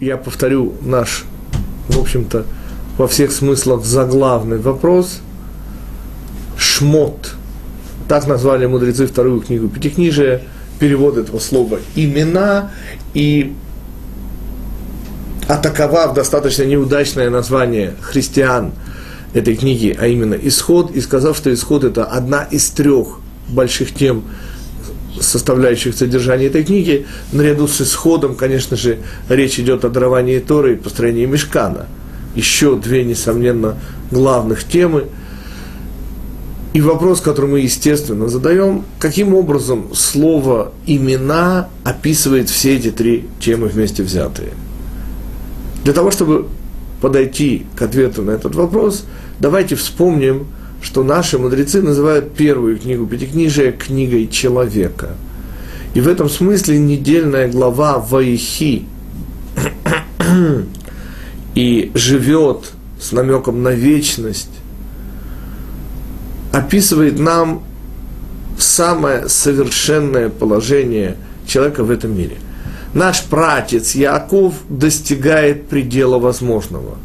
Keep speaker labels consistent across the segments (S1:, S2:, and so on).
S1: я повторю наш, в общем-то, во всех смыслах заглавный вопрос. Шмот. Так назвали мудрецы вторую книгу Пятикнижия. Перевод этого слова имена и атаковав достаточно неудачное название христиан этой книги, а именно «Исход», и сказав, что «Исход» – это одна из трех больших тем, составляющих содержания этой книги, наряду с исходом, конечно же, речь идет о даровании Торы и построении Мешкана. Еще две, несомненно, главных темы. И вопрос, который мы, естественно, задаем, каким образом слово «имена» описывает все эти три темы вместе взятые. Для того, чтобы подойти к ответу на этот вопрос, давайте вспомним – что наши мудрецы называют первую книгу Пятикнижия книгой человека. И в этом смысле недельная глава Ваихи и живет с намеком на вечность, описывает нам самое совершенное положение человека в этом мире. Наш пратец Яков достигает предела возможного.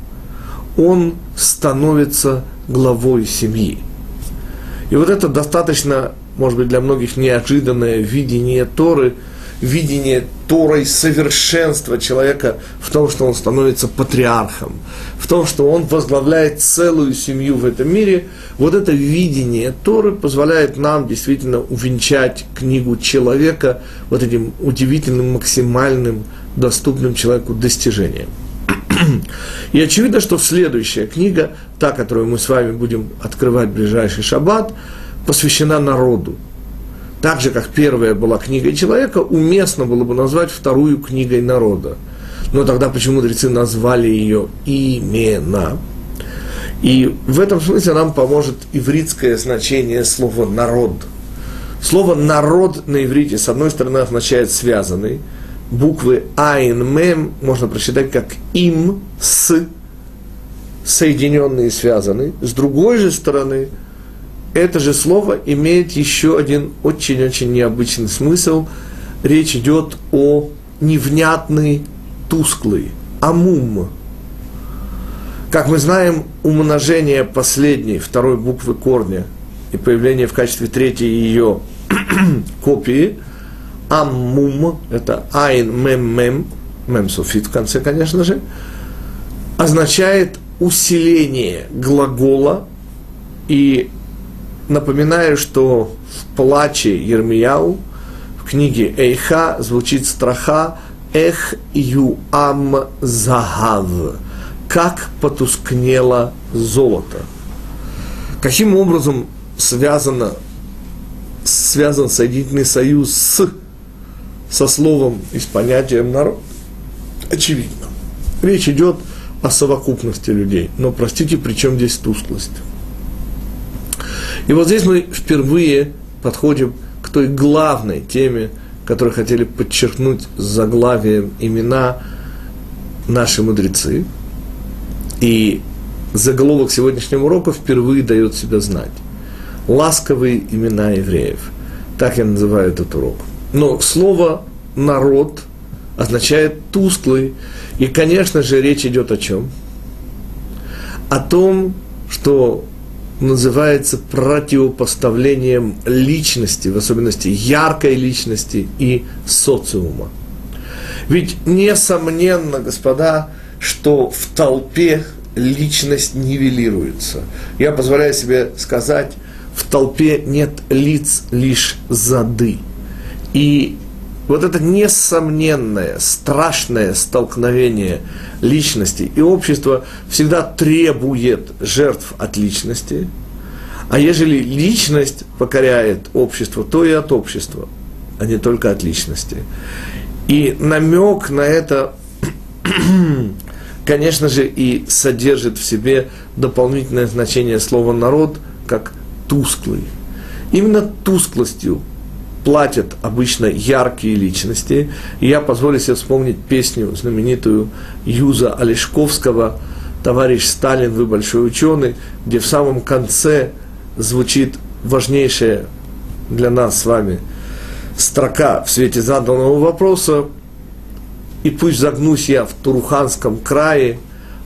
S1: Он становится главой семьи. И вот это достаточно, может быть, для многих неожиданное видение Торы, видение Торой совершенства человека в том, что он становится патриархом, в том, что он возглавляет целую семью в этом мире, вот это видение Торы позволяет нам действительно увенчать книгу человека вот этим удивительным, максимальным, доступным человеку достижением. И очевидно, что следующая книга, та, которую мы с вами будем открывать в ближайший шаббат, посвящена народу. Так же, как первая была книгой человека, уместно было бы назвать вторую книгой народа. Но тогда почему мудрецы назвали ее имена? И в этом смысле нам поможет ивритское значение слова «народ». Слово «народ» на иврите, с одной стороны, означает «связанный», буквы Айн Мем можно прочитать как им с соединенные и связаны. С другой же стороны, это же слово имеет еще один очень-очень необычный смысл. Речь идет о невнятный, тусклый, амум. Как мы знаем, умножение последней, второй буквы корня и появление в качестве третьей ее копии – Аммум, это айн мем мем, мем суфит в конце, конечно же, означает усиление глагола. И напоминаю, что в плаче Ермияу, в книге Эйха звучит страха Эх ю ам загав, как потускнело золото. Каким образом связано, связан соединительный союз с со словом и с понятием народ, очевидно. Речь идет о совокупности людей. Но, простите, при чем здесь тусклость? И вот здесь мы впервые подходим к той главной теме, которую хотели подчеркнуть заглавием имена наши мудрецы. И заголовок сегодняшнего урока впервые дает себя знать. Ласковые имена евреев. Так я называю этот урок. Но слово «народ» означает «тусклый». И, конечно же, речь идет о чем? О том, что называется противопоставлением личности, в особенности яркой личности и социума. Ведь несомненно, господа, что в толпе личность нивелируется. Я позволяю себе сказать, в толпе нет лиц, лишь зады. И вот это несомненное, страшное столкновение личности и общества всегда требует жертв от личности, а ежели личность покоряет общество, то и от общества, а не только от личности. И намек на это, конечно же, и содержит в себе дополнительное значение слова «народ» как «тусклый». Именно тусклостью платят обычно яркие личности. И я позволю себе вспомнить песню знаменитую Юза Олешковского «Товарищ Сталин, вы большой ученый», где в самом конце звучит важнейшая для нас с вами строка в свете заданного вопроса и пусть загнусь я в Туруханском крае,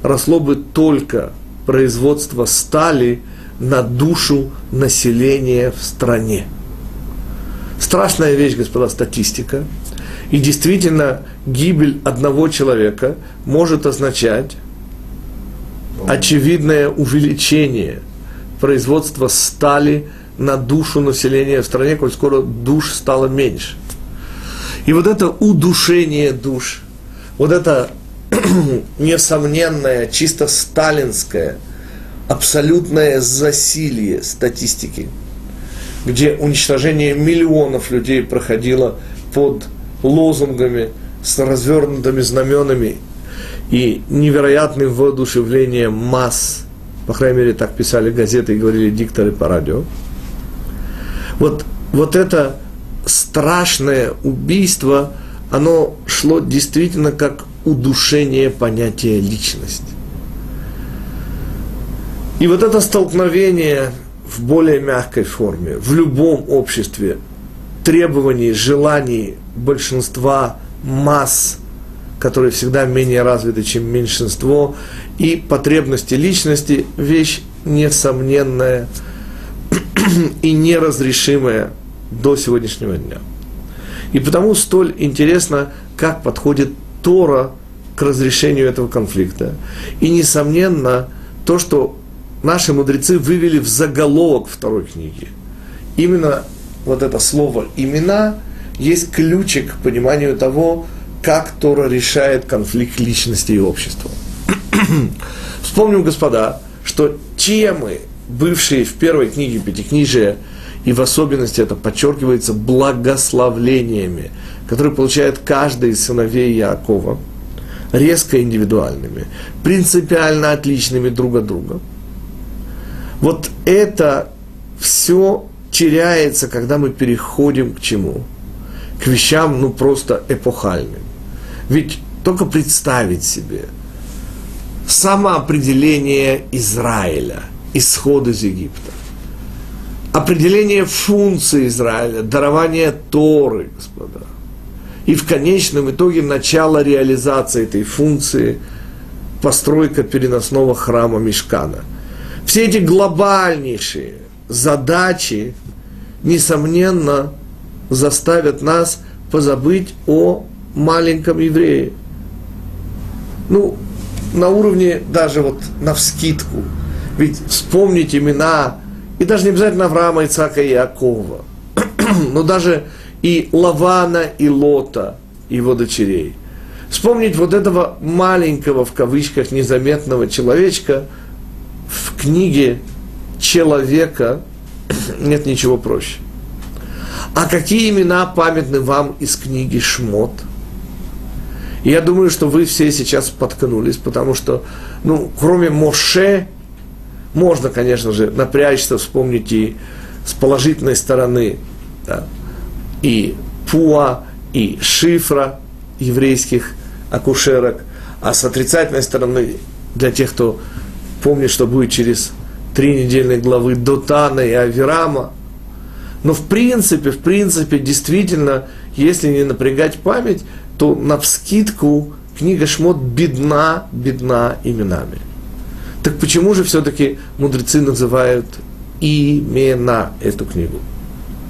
S1: росло бы только производство стали на душу населения в стране. Страшная вещь, господа, статистика. И действительно, гибель одного человека может означать очевидное увеличение производства стали на душу населения в стране, коль скоро душ стало меньше. И вот это удушение душ, вот это несомненное, чисто сталинское, абсолютное засилие статистики, где уничтожение миллионов людей проходило под лозунгами с развернутыми знаменами и невероятным воодушевлением масс, по крайней мере, так писали газеты и говорили дикторы по радио. Вот, вот это страшное убийство, оно шло действительно как удушение понятия личности. И вот это столкновение в более мягкой форме, в любом обществе, требований, желаний большинства масс, которые всегда менее развиты, чем меньшинство, и потребности личности – вещь несомненная и неразрешимая до сегодняшнего дня. И потому столь интересно, как подходит Тора к разрешению этого конфликта. И, несомненно, то, что наши мудрецы вывели в заголовок второй книги. Именно вот это слово «имена» есть ключик к пониманию того, как Тора решает конфликт личности и общества. Вспомним, господа, что темы, бывшие в первой книге Пятикнижия, и в особенности это подчеркивается благословлениями, которые получает каждый из сыновей Якова, резко индивидуальными, принципиально отличными друг от друга. Вот это все теряется, когда мы переходим к чему? К вещам, ну, просто эпохальным. Ведь только представить себе самоопределение Израиля, исход из Египта, определение функции Израиля, дарование Торы, господа, и в конечном итоге начало реализации этой функции, постройка переносного храма Мешкана. Все эти глобальнейшие задачи, несомненно, заставят нас позабыть о маленьком еврее. Ну, на уровне даже вот на вскидку. Ведь вспомнить имена, и даже не обязательно Авраама, Ицака и Иакова, но даже и Лавана, и Лота, его дочерей. Вспомнить вот этого маленького, в кавычках, незаметного человечка в книге человека нет ничего проще. А какие имена памятны вам из книги Шмот? Я думаю, что вы все сейчас споткнулись, потому что, ну, кроме Моше, можно, конечно же, напрячься, вспомнить и с положительной стороны да, и Пуа, и Шифра еврейских акушерок, а с отрицательной стороны для тех, кто помнит, что будет через три недельные главы Дотана и Авирама. Но в принципе, в принципе, действительно, если не напрягать память, то на вскидку книга Шмот бедна, бедна именами. Так почему же все-таки мудрецы называют имена эту книгу?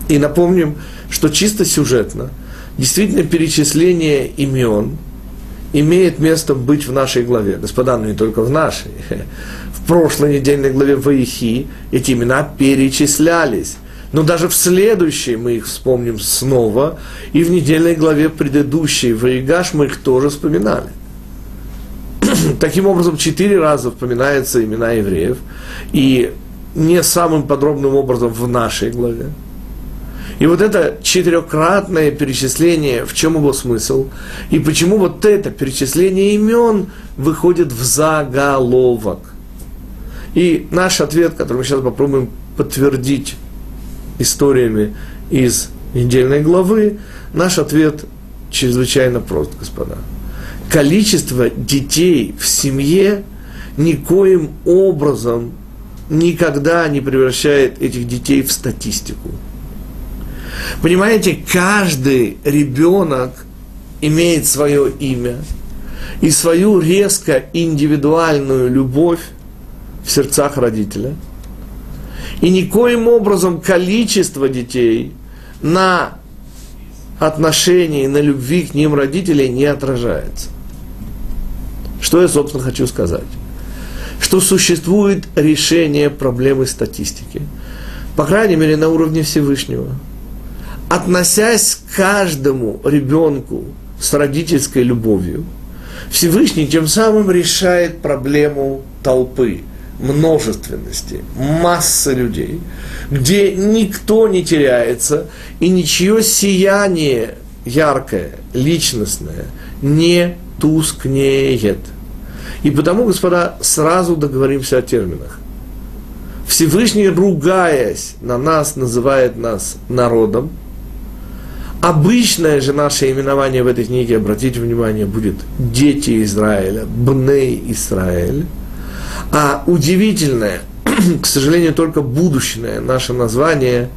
S1: И напомним, что чисто сюжетно, действительно перечисление имен имеет место быть в нашей главе. Господа, ну не только в нашей. В прошлой недельной главе Ваихи эти имена перечислялись. Но даже в следующей мы их вспомним снова, и в недельной главе предыдущей Ваигаш мы их тоже вспоминали. Таким образом, четыре раза вспоминаются имена евреев, и не самым подробным образом в нашей главе. И вот это четырехкратное перечисление, в чем его смысл, и почему вот это перечисление имен выходит в заголовок. И наш ответ, который мы сейчас попробуем подтвердить историями из недельной главы, наш ответ чрезвычайно прост, господа. Количество детей в семье никоим образом никогда не превращает этих детей в статистику. Понимаете, каждый ребенок имеет свое имя и свою резко индивидуальную любовь в сердцах родителя. И никоим образом количество детей на отношении, на любви к ним родителей не отражается. Что я, собственно, хочу сказать? Что существует решение проблемы статистики, по крайней мере, на уровне Всевышнего. Относясь к каждому ребенку с родительской любовью, Всевышний тем самым решает проблему толпы, множественности, массы людей, где никто не теряется и ничье сияние яркое, личностное не тускнеет. И потому, господа, сразу договоримся о терминах. Всевышний, ругаясь на нас, называет нас народом. Обычное же наше именование в этой книге, обратите внимание, будет «Дети Израиля», «Бней Израиль». А удивительное, к сожалению, только будущее наше название,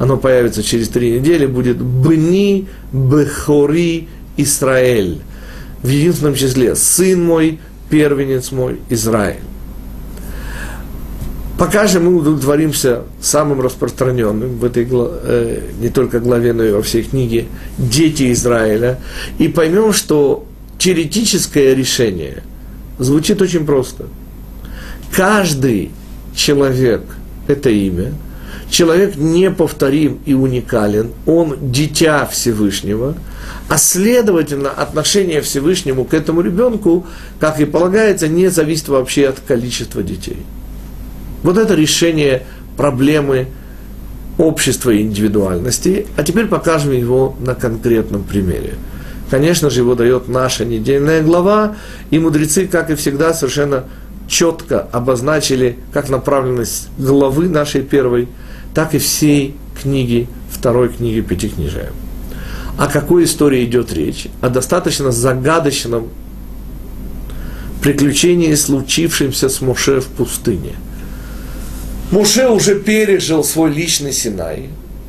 S1: оно появится через три недели, будет «Бни Бехори Израиль». В единственном числе «Сын мой, первенец мой, Израиль». Пока же мы удовлетворимся самым распространенным в этой э, не только главе, но и во всей книге «Дети Израиля» и поймем, что теоретическое решение звучит очень просто – Каждый человек – это имя. Человек неповторим и уникален. Он дитя Всевышнего. А следовательно, отношение Всевышнему к этому ребенку, как и полагается, не зависит вообще от количества детей. Вот это решение проблемы общества и индивидуальности. А теперь покажем его на конкретном примере. Конечно же, его дает наша недельная глава, и мудрецы, как и всегда, совершенно четко обозначили как направленность главы нашей первой, так и всей книги, второй книги Пятикнижия. О какой истории идет речь? О достаточно загадочном приключении, случившемся с Моше в пустыне. Моше уже пережил свой личный Синай,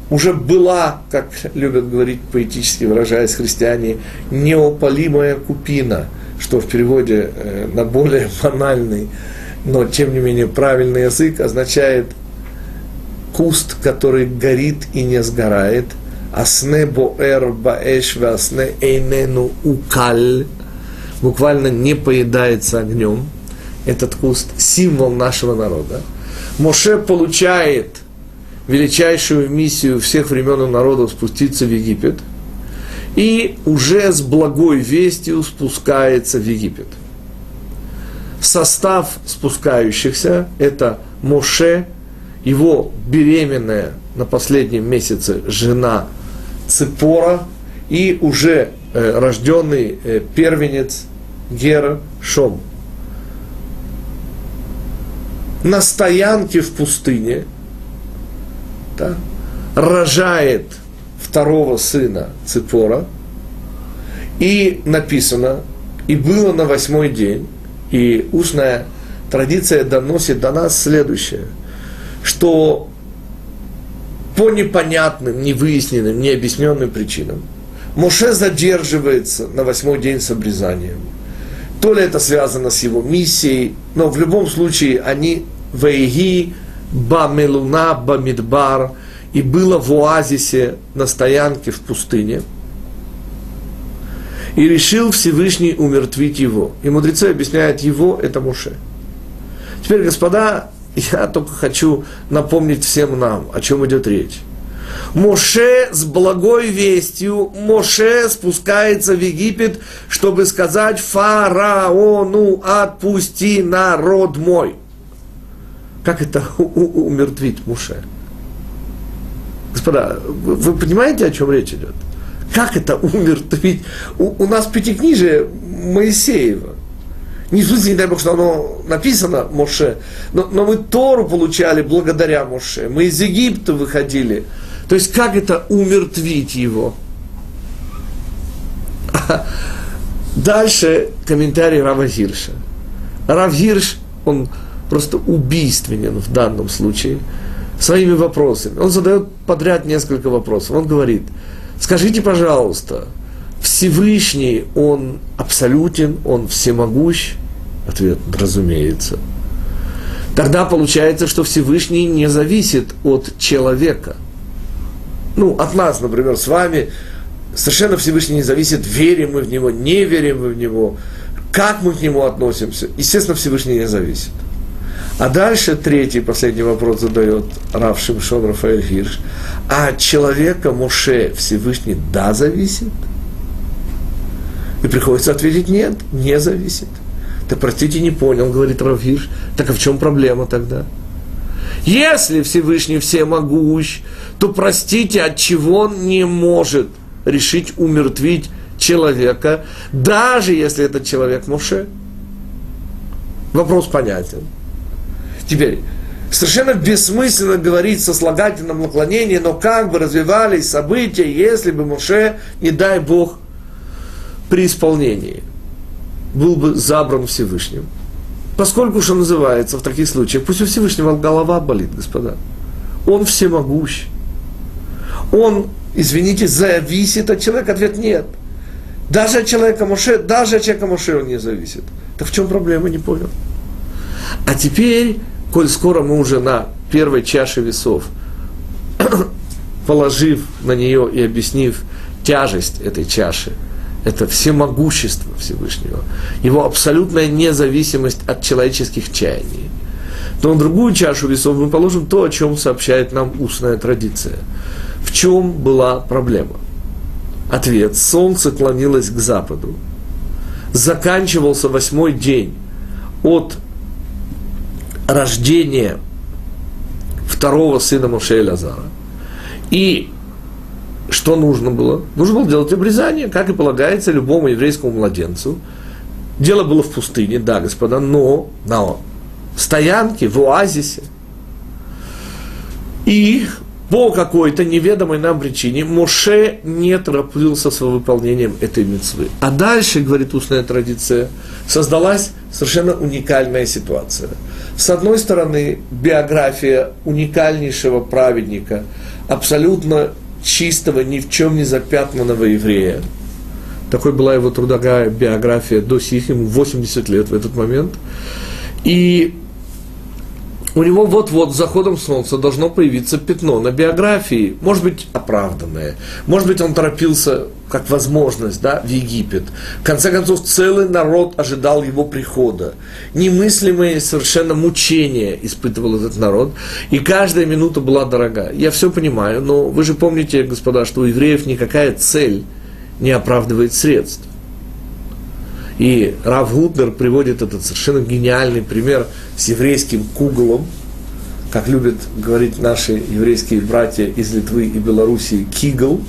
S1: уже была, как любят говорить поэтически выражаясь христиане, неопалимая купина – что в переводе э, на более банальный, но тем не менее правильный язык означает куст, который горит и не сгорает, асне боэр баэш асне эйнену укаль, буквально не поедается огнем, этот куст, символ нашего народа. Моше получает величайшую миссию всех времен и народов спуститься в Египет – и уже с благой вестью спускается в Египет. Состав спускающихся – это Моше, его беременная на последнем месяце жена Цепора и уже э, рожденный э, первенец Гера Шом. На стоянке в пустыне да, рожает второго сына Ципора, и написано, и было на восьмой день, и устная традиция доносит до нас следующее, что по непонятным, невыясненным, необъясненным причинам Моше задерживается на восьмой день с обрезанием. То ли это связано с его миссией, но в любом случае они вейги ба мелуна ба мидбар – и было в оазисе на стоянке в пустыне, и решил Всевышний умертвить его. И мудрецы объясняют его, это Муше. Теперь, господа, я только хочу напомнить всем нам, о чем идет речь. Моше с благой вестью, Моше спускается в Египет, чтобы сказать фараону, отпусти народ мой. Как это умертвить Моше? Господа, вы, вы понимаете, о чем речь идет? Как это умертвить? У, у нас пятикнижие Моисеева. Не в смысле, не дай Бог, что оно написано Моше, но, но мы Тору получали благодаря Моше. Мы из Египта выходили. То есть, как это умертвить его? Дальше комментарий Рава Гирша. Рав Гирш, он просто убийственен в данном случае – своими вопросами. Он задает подряд несколько вопросов. Он говорит, скажите, пожалуйста, Всевышний, он абсолютен, он всемогущ? Ответ, разумеется. Тогда получается, что Всевышний не зависит от человека. Ну, от нас, например, с вами совершенно Всевышний не зависит, верим мы в Него, не верим мы в Него, как мы к Нему относимся. Естественно, Всевышний не зависит. А дальше третий, последний вопрос задает Рав Шимшон Рафаэль Хирш. А человека Моше Всевышний да зависит? И приходится ответить нет, не зависит. Да простите, не понял, говорит Рав Хирш. Так а в чем проблема тогда? Если Всевышний всемогущ, то простите, от чего он не может решить умертвить человека, даже если этот человек Моше? Вопрос понятен. Теперь, совершенно бессмысленно говорить со слагательном наклонении, но как бы развивались события, если бы Моше, не дай Бог, при исполнении был бы забран Всевышним. Поскольку что называется в таких случаях, пусть у Всевышнего голова болит, господа. Он всемогущ. Он, извините, зависит от человека. Ответ нет. Даже от человека Моше, даже от человека Моше он не зависит. Так в чем проблема, не понял. А теперь коль скоро мы уже на первой чаше весов, положив на нее и объяснив тяжесть этой чаши, это всемогущество Всевышнего, его абсолютная независимость от человеческих чаяний, то на другую чашу весов мы положим то, о чем сообщает нам устная традиция. В чем была проблема? Ответ. Солнце клонилось к западу. Заканчивался восьмой день от рождение второго сына Моше Лазара. И что нужно было? Нужно было делать обрезание, как и полагается любому еврейскому младенцу. Дело было в пустыне, да, господа, но на стоянке, в оазисе. И по какой-то неведомой нам причине Моше не торопился с выполнением этой мецвы. А дальше, говорит устная традиция, создалась совершенно уникальная ситуация. С одной стороны, биография уникальнейшего праведника, абсолютно чистого, ни в чем не запятнанного еврея. Такой была его трудовая биография до сих, ему 80 лет в этот момент. И у него вот-вот с заходом солнца должно появиться пятно на биографии, может быть, оправданное, может быть, он торопился как возможность да, в Египет. В конце концов, целый народ ожидал его прихода. Немыслимые совершенно мучения испытывал этот народ, и каждая минута была дорога. Я все понимаю, но вы же помните, господа, что у евреев никакая цель не оправдывает средств. И Рав Гутнер приводит этот совершенно гениальный пример с еврейским куглом, как любят говорить наши еврейские братья из Литвы и Белоруссии, кигл,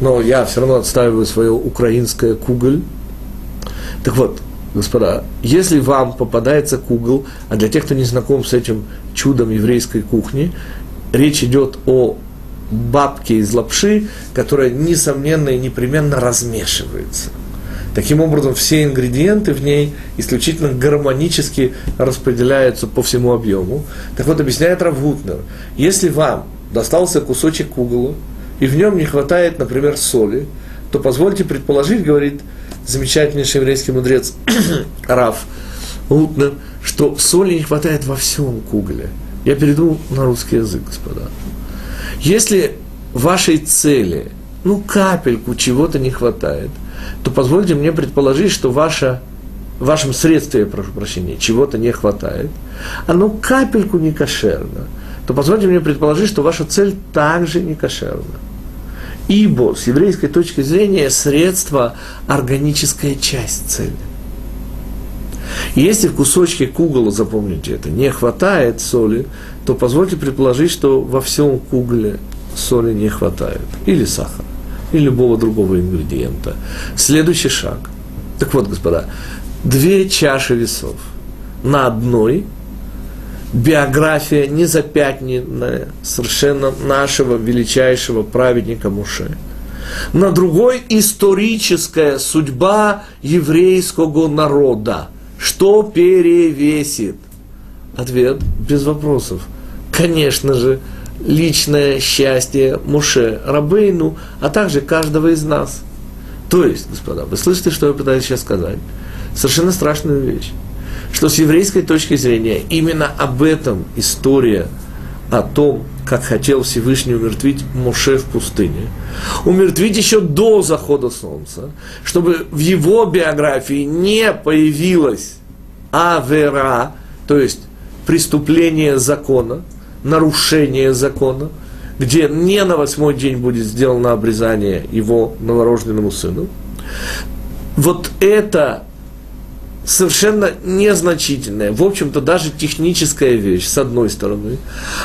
S1: но я все равно отстаиваю свое украинское куголь. Так вот, господа, если вам попадается кугл, а для тех, кто не знаком с этим чудом еврейской кухни, речь идет о бабке из лапши, которая, несомненно и непременно размешивается – Таким образом, все ингредиенты в ней исключительно гармонически распределяются по всему объему. Так вот, объясняет Равгутнер, если вам достался кусочек кугла, и в нем не хватает, например, соли, то позвольте предположить, говорит замечательнейший еврейский мудрец Раф Гутнер, что соли не хватает во всем кугле. Я перейду на русский язык, господа. Если вашей цели, ну, капельку чего-то не хватает – то позвольте мне предположить, что ваша, в вашем средстве, прошу прощения, чего-то не хватает, оно капельку не кошерно, то позвольте мне предположить, что ваша цель также не кошерна. Ибо с еврейской точки зрения средство – органическая часть цели. Если в кусочке кугла, запомните это, не хватает соли, то позвольте предположить, что во всем кугле соли не хватает. Или сахара и любого другого ингредиента. Следующий шаг. Так вот, господа, две чаши весов. На одной биография незапятненная совершенно нашего величайшего праведника Муше. На другой историческая судьба еврейского народа. Что перевесит? Ответ без вопросов. Конечно же, личное счастье Муше Рабейну, а также каждого из нас. То есть, господа, вы слышите, что я пытаюсь сейчас сказать? Совершенно страшную вещь. Что с еврейской точки зрения именно об этом история о том, как хотел Всевышний умертвить Моше в пустыне. Умертвить еще до захода солнца, чтобы в его биографии не появилась авера, то есть преступление закона, нарушение закона, где не на восьмой день будет сделано обрезание его новорожденному сыну. Вот это совершенно незначительная, в общем-то, даже техническая вещь, с одной стороны,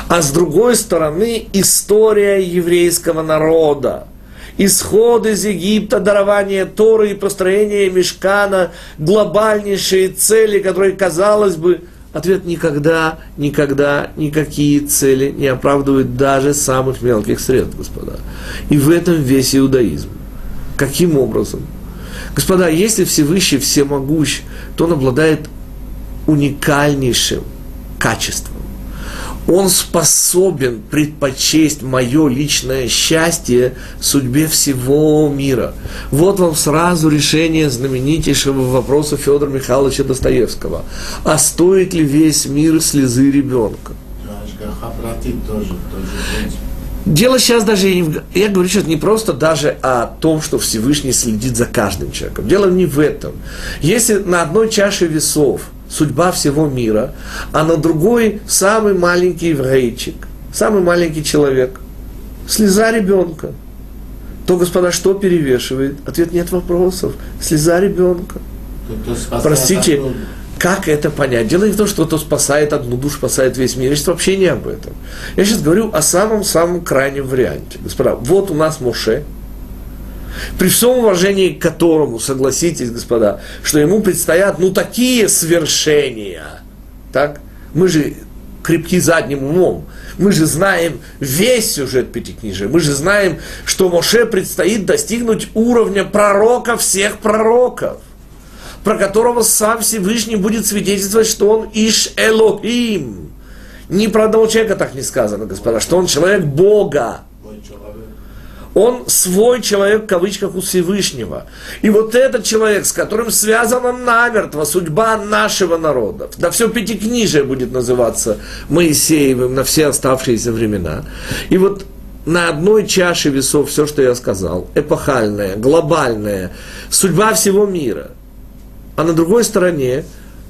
S1: а с другой стороны, история еврейского народа, исход из Египта, дарование Торы и построение Мешкана, глобальнейшие цели, которые, казалось бы, ответ никогда, никогда никакие цели не оправдывают даже самых мелких средств, господа. И в этом весь иудаизм. Каким образом? Господа, если Всевышний всемогущ, то он обладает уникальнейшим качеством. Он способен предпочесть мое личное счастье судьбе всего мира. Вот вам сразу решение знаменитейшего вопроса Федора Михайловича Достоевского. А стоит ли весь мир слезы ребенка? Дело сейчас даже, я говорю сейчас не просто даже о том, что Всевышний следит за каждым человеком. Дело не в этом. Если на одной чаше весов судьба всего мира, а на другой самый маленький еврейчик, самый маленький человек, слеза ребенка, то, господа, что перевешивает? Ответ нет вопросов. Слеза ребенка. Простите, как это понять? Дело не в том, что кто спасает одну душу, спасает весь мир. Сейчас вообще не об этом. Я сейчас говорю о самом-самом крайнем варианте. Господа, вот у нас Моше, при всем уважении к которому, согласитесь, господа, что ему предстоят, ну, такие свершения. Так? Мы же крепки задним умом. Мы же знаем весь сюжет Пятикнижия. Мы же знаем, что Моше предстоит достигнуть уровня пророка всех пророков про которого сам Всевышний будет свидетельствовать, что он Иш Элохим. Ни про одного человека так не сказано, господа, что он человек Бога. Он свой человек, в кавычках, у Всевышнего. И вот этот человек, с которым связана намертво судьба нашего народа, да все пятикнижие будет называться Моисеевым на все оставшиеся времена. И вот на одной чаше весов все, что я сказал, эпохальное, глобальное, судьба всего мира – а на другой стороне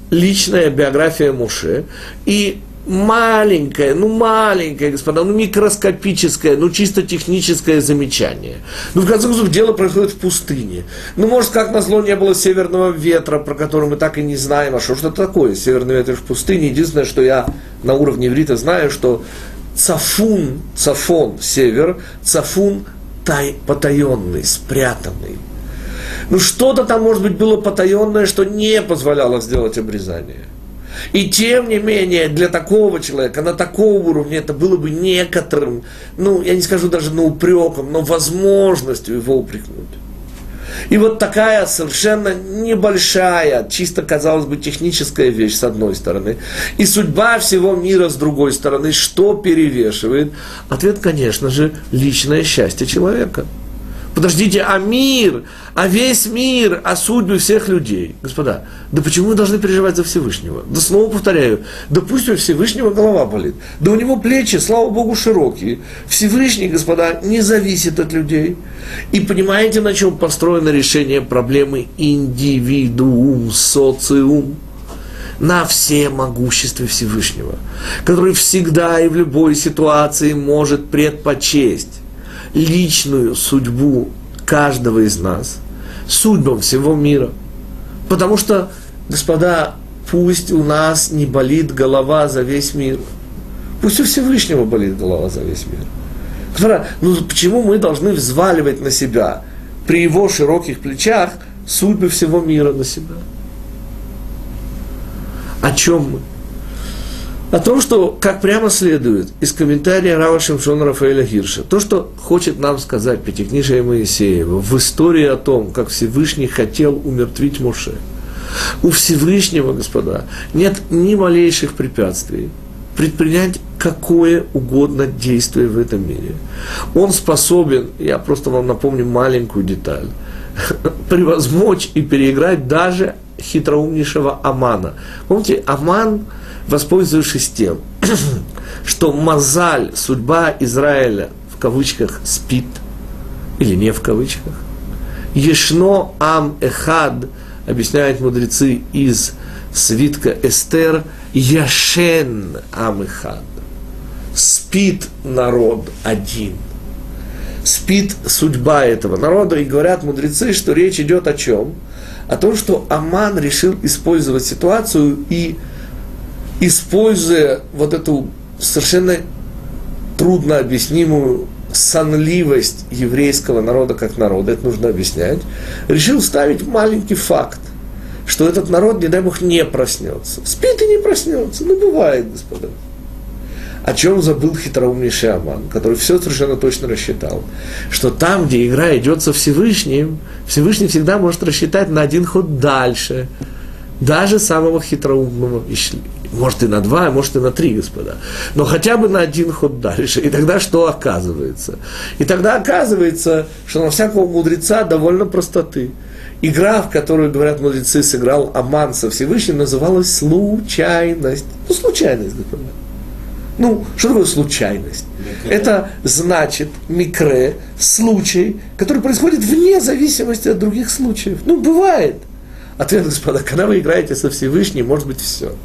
S1: личная биография Муше и маленькое, ну маленькое, господа, ну микроскопическое, ну чисто техническое замечание. Ну, в конце концов, дело происходит в пустыне. Ну, может, как назло не было северного ветра, про который мы так и не знаем, а что что такое северный ветер в пустыне. Единственное, что я на уровне иврита знаю, что цафун, цафон, север, цафун тай, потаенный, спрятанный. Ну что-то там, может быть, было потаенное, что не позволяло сделать обрезание. И тем не менее, для такого человека, на таком уровне, это было бы некоторым, ну, я не скажу даже на упреком, но возможностью его упрекнуть. И вот такая совершенно небольшая, чисто, казалось бы, техническая вещь с одной стороны, и судьба всего мира с другой стороны, что перевешивает? Ответ, конечно же, личное счастье человека – Подождите, а мир, а весь мир, а судьбы всех людей. Господа, да почему мы должны переживать за Всевышнего? Да снова повторяю, да пусть у Всевышнего голова болит. Да у него плечи, слава Богу, широкие. Всевышний, господа, не зависит от людей. И понимаете, на чем построено решение проблемы индивидуум, социум? на все могуществе Всевышнего, который всегда и в любой ситуации может предпочесть личную судьбу каждого из нас, судьбам всего мира. Потому что, господа, пусть у нас не болит голова за весь мир. Пусть у Всевышнего болит голова за весь мир. Господа, ну почему мы должны взваливать на себя при его широких плечах судьбы всего мира на себя? О чем мы? О том, что, как прямо следует из комментария Рава Шимшона Рафаэля Гирша, то, что хочет нам сказать Пятикнижие Моисеева в истории о том, как Всевышний хотел умертвить Моше, у Всевышнего, господа, нет ни малейших препятствий предпринять какое угодно действие в этом мире. Он способен, я просто вам напомню маленькую деталь, превозмочь и переиграть даже хитроумнейшего Амана. Помните, Аман, воспользовавшись тем, что Мазаль, судьба Израиля, в кавычках, спит, или не в кавычках, Ешно Ам Эхад, объясняют мудрецы из свитка Эстер, Яшен Ам Эхад. Спит народ один. Спит судьба этого народа, и говорят мудрецы, что речь идет о чем? О том, что Аман решил использовать ситуацию и, используя вот эту совершенно трудно объяснимую сонливость еврейского народа как народа, это нужно объяснять, решил ставить маленький факт, что этот народ, не дай бог, не проснется. Спит и не проснется. Ну, бывает, господа. О чем забыл хитроумнейший Аман, который все совершенно точно рассчитал, что там, где игра идет со Всевышним, Всевышний всегда может рассчитать на один ход дальше, даже самого хитроумного может и на два, а может и на три, господа. Но хотя бы на один ход дальше. И тогда что оказывается? И тогда оказывается, что на всякого мудреца довольно простоты. Игра, в которую, говорят мудрецы, сыграл Аман со Всевышним, называлась случайность. Ну, случайность, господа. Ну, что такое случайность? Микре. Это значит микре, случай, который происходит вне зависимости от других случаев. Ну, бывает. Ответ, господа, когда вы играете со Всевышним, может быть все.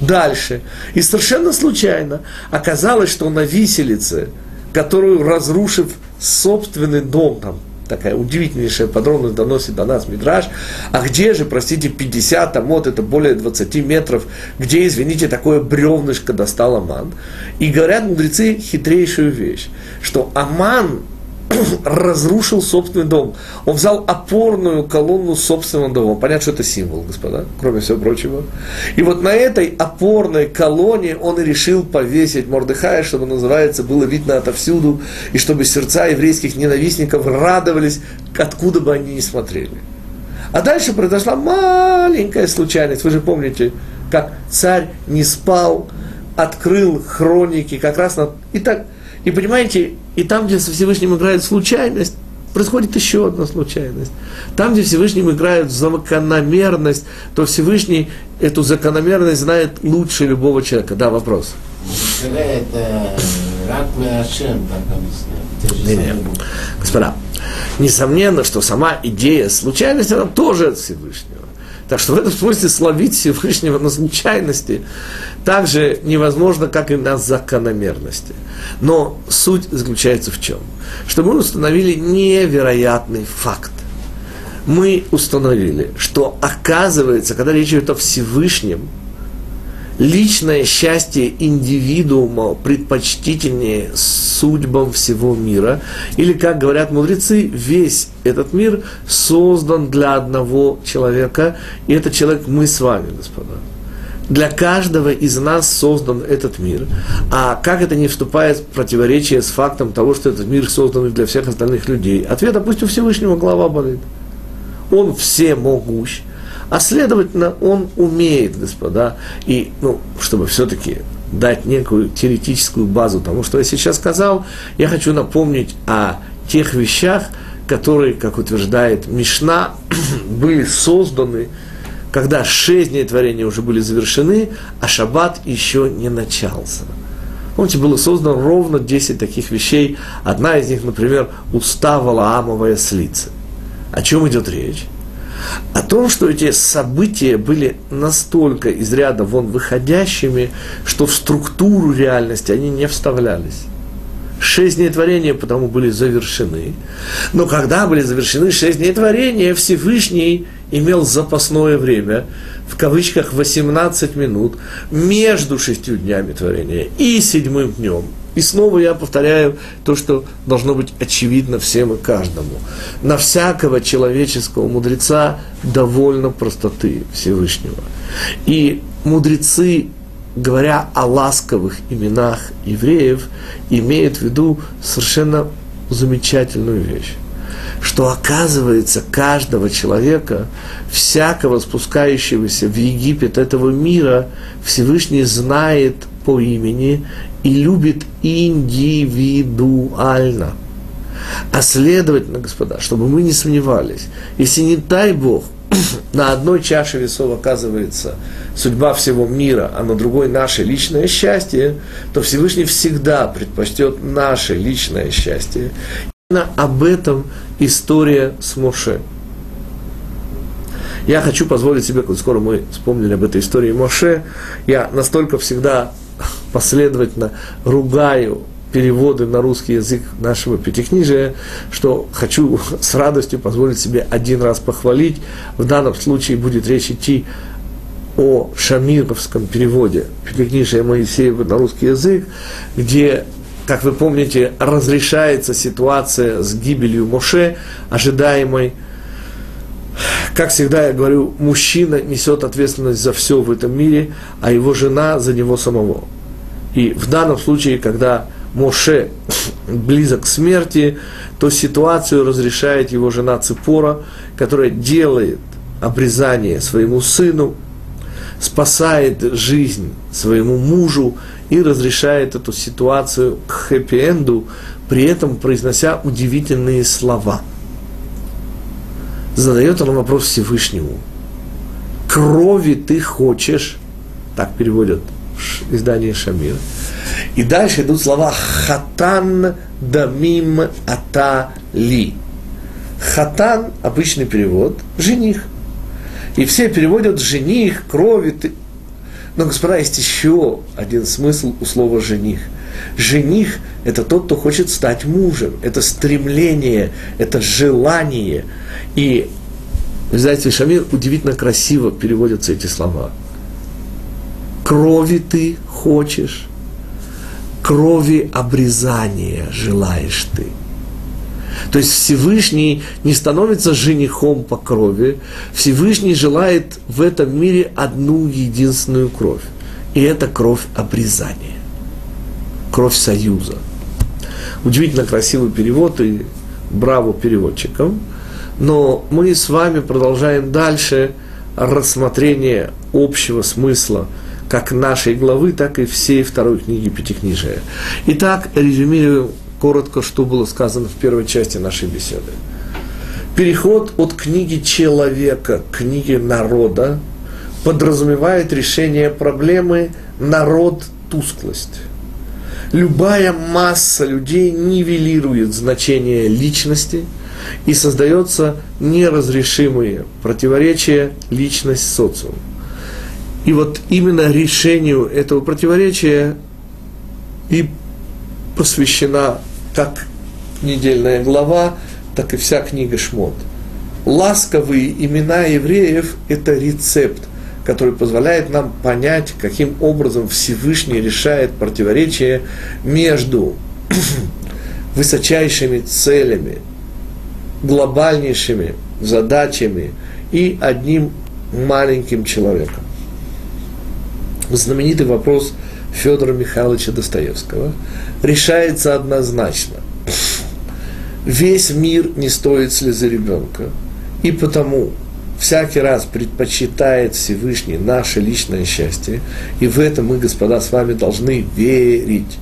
S1: Дальше. И совершенно случайно оказалось, что на виселице, которую, разрушив собственный дом, там, такая удивительнейшая подробность доносит до нас Мидраж. А где же, простите, 50 амот, это более 20 метров, где, извините, такое бревнышко достал Аман? И говорят мудрецы хитрейшую вещь, что Аман разрушил собственный дом. Он взял опорную колонну собственного дома. Понятно, что это символ, господа, кроме всего прочего. И вот на этой опорной колонне он и решил повесить Мордыхая, чтобы, называется, было видно отовсюду, и чтобы сердца еврейских ненавистников радовались, откуда бы они ни смотрели. А дальше произошла маленькая случайность. Вы же помните, как царь не спал, открыл хроники, как раз на... И так, и понимаете, и там, где со Всевышним играет случайность, происходит еще одна случайность. Там, где Всевышним играет закономерность, то Всевышний эту закономерность знает лучше любого человека. Да, вопрос. Не, не. Господа, несомненно, что сама идея случайности, она тоже от Всевышнего. Так что в этом смысле словить Всевышнего на случайности также невозможно, как и на закономерности. Но суть заключается в чем? Что мы установили невероятный факт. Мы установили, что оказывается, когда речь идет о Всевышнем – личное счастье индивидуума предпочтительнее судьбам всего мира. Или, как говорят мудрецы, весь этот мир создан для одного человека, и этот человек мы с вами, господа. Для каждого из нас создан этот мир. А как это не вступает в противоречие с фактом того, что этот мир создан для всех остальных людей? Ответ, допустим, Всевышнего голова болит. Он всемогущ а следовательно, он умеет, господа, и, ну, чтобы все-таки дать некую теоретическую базу тому, что я сейчас сказал, я хочу напомнить о тех вещах, которые, как утверждает Мишна, были созданы, когда шесть дней творения уже были завершены, а шаббат еще не начался. Помните, было создано ровно 10 таких вещей. Одна из них, например, устава Валаамовая слица. О чем идет речь? О том, что эти события были настолько из ряда вон выходящими, что в структуру реальности они не вставлялись. Шесть дней творения потому были завершены. Но когда были завершены шесть дней творения, Всевышний имел запасное время, в кавычках 18 минут, между шестью днями творения и седьмым днем – и снова я повторяю то, что должно быть очевидно всем и каждому. На всякого человеческого мудреца довольно простоты Всевышнего. И мудрецы, говоря о ласковых именах евреев, имеют в виду совершенно замечательную вещь что оказывается каждого человека, всякого спускающегося в Египет этого мира, Всевышний знает по имени и любит индивидуально. А следовательно, господа, чтобы мы не сомневались, если не дай Бог, на одной чаше весов оказывается судьба всего мира, а на другой наше личное счастье, то Всевышний всегда предпочтет наше личное счастье. Именно об этом история с Моше. Я хочу позволить себе, скоро мы вспомнили об этой истории Моше, я настолько всегда последовательно ругаю переводы на русский язык нашего пятикнижия, что хочу с радостью позволить себе один раз похвалить. В данном случае будет речь идти о шамировском переводе пятикнижия Моисеева на русский язык, где, как вы помните, разрешается ситуация с гибелью Моше, ожидаемой как всегда я говорю, мужчина несет ответственность за все в этом мире, а его жена за него самого. И в данном случае, когда Моше близок к смерти, то ситуацию разрешает его жена Ципора, которая делает обрезание своему сыну, спасает жизнь своему мужу и разрешает эту ситуацию к хэппи-энду, при этом произнося удивительные слова. Задает он вопрос Всевышнему. Крови ты хочешь, так переводят издание Шамир. И дальше идут слова «хатан дамим ата ли». Хатан – обычный перевод, жених. И все переводят жених, крови. Ты... Но, господа, есть еще один смысл у слова жених. Жених – это тот, кто хочет стать мужем. Это стремление, это желание. И в издательстве Шамир удивительно красиво переводятся эти слова – крови ты хочешь, крови обрезания желаешь ты. То есть Всевышний не становится женихом по крови, Всевышний желает в этом мире одну единственную кровь. И это кровь обрезания, кровь союза. Удивительно красивый перевод и браво переводчикам. Но мы с вами продолжаем дальше рассмотрение общего смысла как нашей главы, так и всей второй книги Пятикнижия. Итак, резюмирую коротко, что было сказано в первой части нашей беседы. Переход от книги человека к книге народа подразумевает решение проблемы народ тусклость. Любая масса людей нивелирует значение личности и создается неразрешимые противоречия личность-социум. И вот именно решению этого противоречия и посвящена как недельная глава, так и вся книга Шмот. Ласковые имена евреев – это рецепт, который позволяет нам понять, каким образом Всевышний решает противоречие между высочайшими целями, глобальнейшими задачами и одним маленьким человеком знаменитый вопрос Федора Михайловича Достоевского решается однозначно. Весь мир не стоит слезы ребенка, и потому всякий раз предпочитает Всевышний наше личное счастье, и в этом мы, господа, с вами должны верить.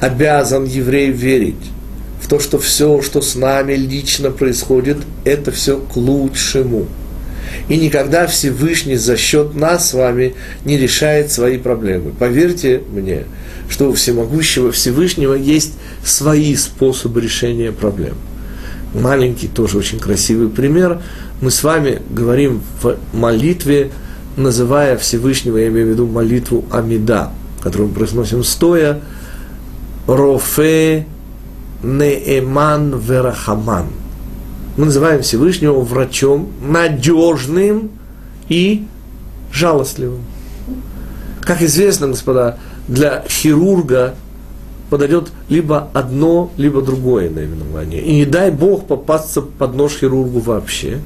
S1: Обязан еврей верить в то, что все, что с нами лично происходит, это все к лучшему – и никогда Всевышний за счет нас с вами не решает свои проблемы. Поверьте мне, что у всемогущего Всевышнего есть свои способы решения проблем. Маленький, тоже очень красивый пример. Мы с вами говорим в молитве, называя Всевышнего, я имею в виду молитву Амида, которую мы произносим стоя, Рофе Неэман Верахаман – мы называем Всевышнего врачом надежным и жалостливым. Как известно, господа, для хирурга подойдет либо одно, либо другое наименование. И не дай Бог попасться под нож хирургу вообще.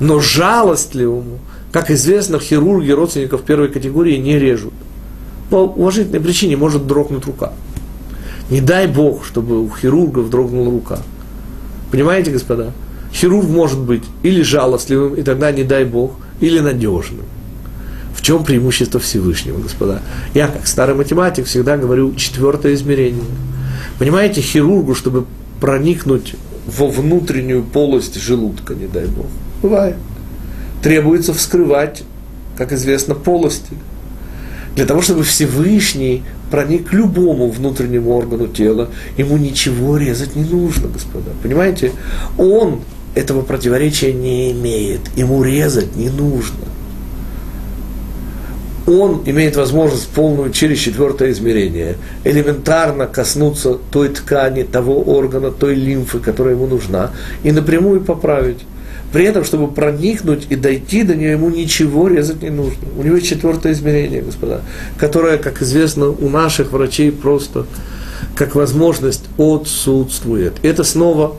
S1: Но жалостливому, как известно, хирурги родственников первой категории не режут. По уважительной причине может дрогнуть рука. Не дай Бог, чтобы у хирургов дрогнула рука. Понимаете, господа? Хирург может быть или жалостливым, и тогда не дай Бог, или надежным. В чем преимущество Всевышнего, господа? Я, как старый математик, всегда говорю четвертое измерение. Понимаете, хирургу, чтобы проникнуть во внутреннюю полость желудка, не дай Бог. Бывает. Требуется вскрывать, как известно, полости. Для того, чтобы Всевышний проник к любому внутреннему органу тела, ему ничего резать не нужно, господа. Понимаете? Он этого противоречия не имеет, ему резать не нужно. Он имеет возможность полную через четвертое измерение элементарно коснуться той ткани, того органа, той лимфы, которая ему нужна, и напрямую поправить. При этом, чтобы проникнуть и дойти до нее, ему ничего резать не нужно. У него есть четвертое измерение, господа, которое, как известно, у наших врачей просто как возможность отсутствует. Это снова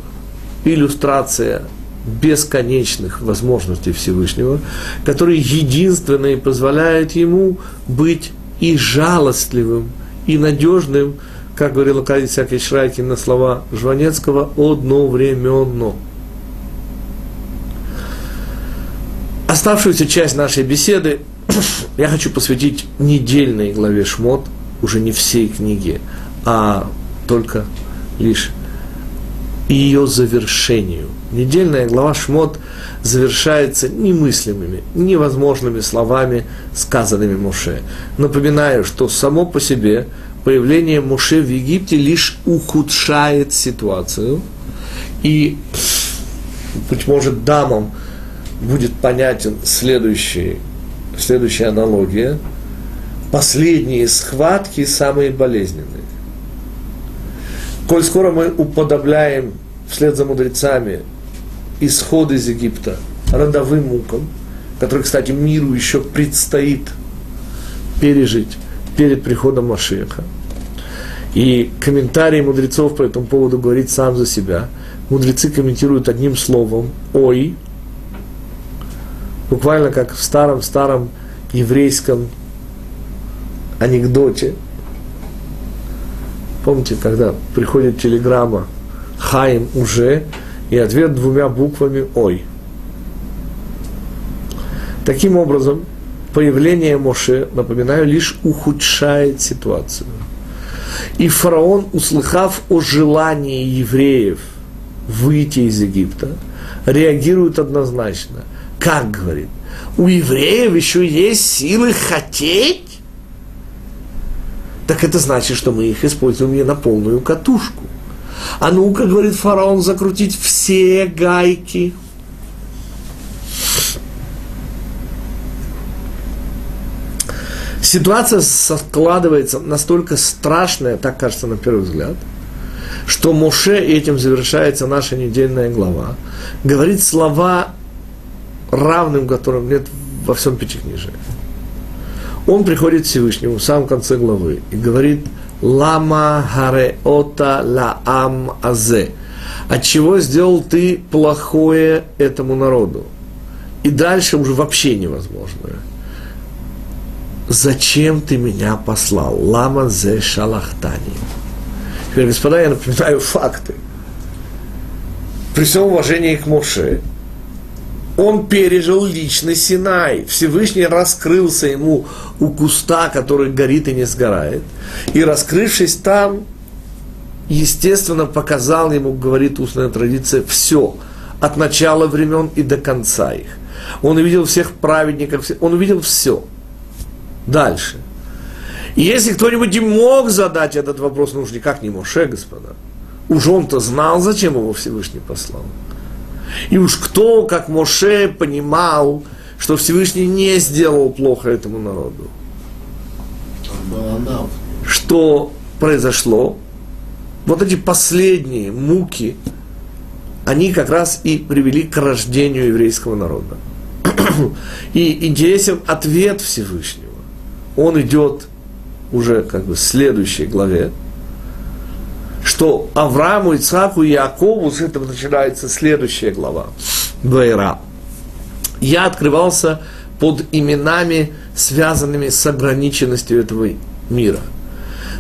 S1: иллюстрация бесконечных возможностей Всевышнего, которые единственные позволяют ему быть и жалостливым, и надежным, как говорил Акадий Сякий Шрайкин на слова Жванецкого, одновременно. Оставшуюся часть нашей беседы я хочу посвятить недельной главе Шмот, уже не всей книге, а только лишь ее завершению. Недельная глава Шмот завершается немыслимыми, невозможными словами, сказанными Муше. Напоминаю, что само по себе появление Муше в Египте лишь ухудшает ситуацию. И, быть может, дамам – будет понятен следующий, следующая аналогия. Последние схватки самые болезненные. Коль скоро мы уподобляем вслед за мудрецами исход из Египта родовым мукам, который, кстати, миру еще предстоит пережить перед приходом Машеха. И комментарий мудрецов по этому поводу говорит сам за себя. Мудрецы комментируют одним словом «Ой», буквально как в старом-старом еврейском анекдоте. Помните, когда приходит телеграмма «Хаим уже», и ответ двумя буквами «Ой». Таким образом, появление Моше, напоминаю, лишь ухудшает ситуацию. И фараон, услыхав о желании евреев выйти из Египта, реагирует однозначно. Как говорит? У евреев еще есть силы хотеть? Так это значит, что мы их используем не на полную катушку. А ну-ка, говорит фараон, закрутить все гайки. Ситуация складывается настолько страшная, так кажется на первый взгляд, что Моше, этим завершается наша недельная глава, говорит слова равным которым нет во всем Пятикнижии. Он приходит к Всевышнему в самом конце главы и говорит «Лама харе ота ла ам азе» от чего сделал ты плохое этому народу? И дальше уже вообще невозможно. Зачем ты меня послал? Лама зе шалахтани. Теперь, господа, я напоминаю факты. При всем уважении к Моше, он пережил личный Синай. Всевышний раскрылся ему у куста, который горит и не сгорает. И раскрывшись там, естественно, показал ему, говорит устная традиция, все, от начала времен и до конца их. Он увидел всех праведников, он увидел все. Дальше. И если кто-нибудь и мог задать этот вопрос, ну уж никак не Моше, господа. Уж он-то знал, зачем его Всевышний послал. И уж кто, как Моше, понимал, что Всевышний не сделал плохо этому народу. Что произошло? Вот эти последние муки, они как раз и привели к рождению еврейского народа. И интересен ответ Всевышнего. Он идет уже как бы в следующей главе, что Аврааму, Ицхаку и Якову, с этого начинается следующая глава, Вайра. Я открывался под именами, связанными с ограниченностью этого мира.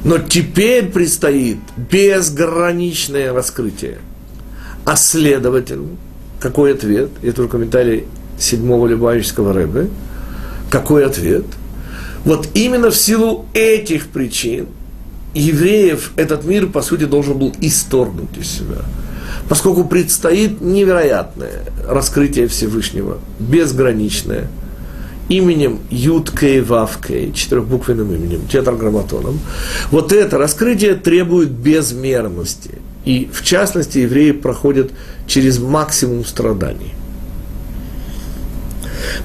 S1: Но теперь предстоит безграничное раскрытие. А следовательно, какой ответ? Это комментарий седьмого Любавического Рэбе. Какой ответ? Вот именно в силу этих причин евреев этот мир, по сути, должен был исторгнуть из себя. Поскольку предстоит невероятное раскрытие Всевышнего, безграничное, именем Юд Кей Вав Кей, четырехбуквенным именем, тетраграмматоном. Вот это раскрытие требует безмерности. И, в частности, евреи проходят через максимум страданий.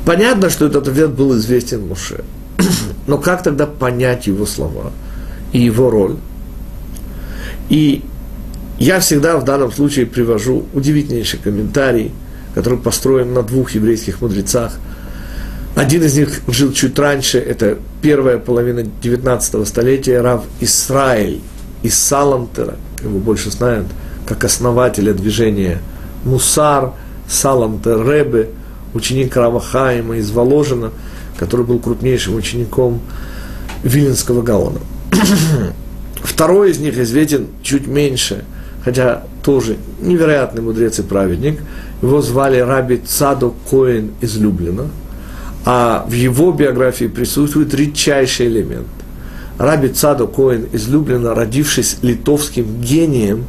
S1: Понятно, что этот ответ был известен Муше. Но как тогда понять его слова и его роль? И я всегда в данном случае привожу удивительнейший комментарий, который построен на двух еврейских мудрецах. Один из них жил чуть раньше, это первая половина 19 столетия, Рав Исраиль из Салантера, его больше знают как основателя движения Мусар, Салантер Ребе, ученик Рава Хаима из Воложина, который был крупнейшим учеником Виленского Гаона. Второй из них известен чуть меньше, хотя тоже невероятный мудрец и праведник. Его звали Раби Цадо Коэн из Люблина. А в его биографии присутствует редчайший элемент. Раби Цадо Коэн из Люблина, родившись литовским гением,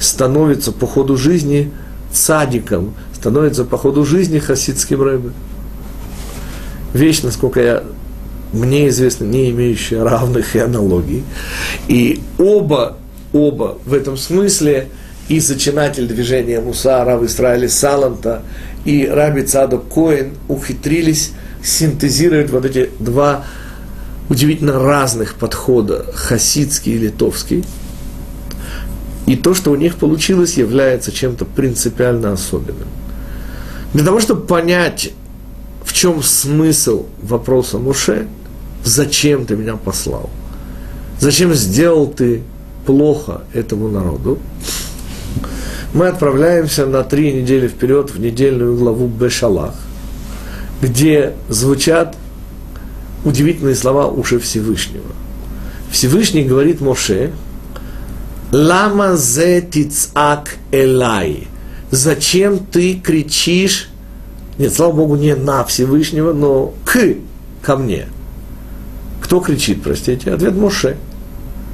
S1: становится по ходу жизни цадиком, становится по ходу жизни хасидским рэбе. Вещь, насколько я, мне известно, не имеющая равных и аналогий. И оба, оба в этом смысле, и зачинатель движения Мусара в Израиле Саланта, и Раби Цадок Коин ухитрились синтезировать вот эти два удивительно разных подхода, хасидский и литовский. И то, что у них получилось, является чем-то принципиально особенным. Для того, чтобы понять, в чем смысл вопроса Муше, зачем ты меня послал? Зачем сделал ты плохо этому народу? Мы отправляемся на три недели вперед в недельную главу Бешалах, где звучат удивительные слова уши Всевышнего. Всевышний говорит Моше, «Лама зе тицак элай» зачем ты кричишь, нет, слава Богу, не на Всевышнего, но к, ко мне. Кто кричит, простите? Ответ Моше.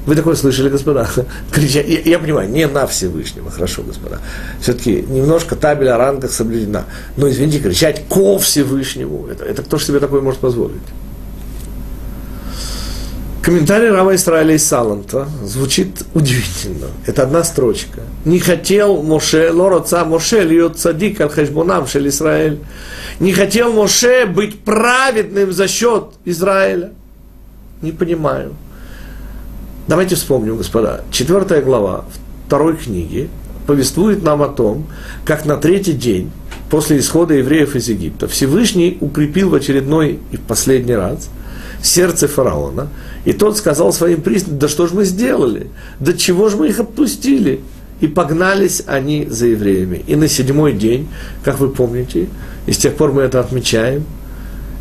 S1: Вы такое слышали, господа? Крича, я, я понимаю, не на Всевышнего, хорошо, господа. Все-таки немножко табель о рангах соблюдена. Но, извините, кричать ко Всевышнему, это, это кто же себе такое может позволить? Комментарий Рава Исраиля из Саланта звучит удивительно. Это одна строчка. Не хотел Моше, лороца Моше, льет цадик аль хешбонам шель Израиль. Не хотел Моше быть праведным за счет Израиля. Не понимаю. Давайте вспомним, господа. Четвертая глава второй книги повествует нам о том, как на третий день после исхода евреев из Египта Всевышний укрепил в очередной и в последний раз сердце фараона – и тот сказал своим приснам, да что же мы сделали? Да чего же мы их отпустили? И погнались они за евреями. И на седьмой день, как вы помните, и с тех пор мы это отмечаем,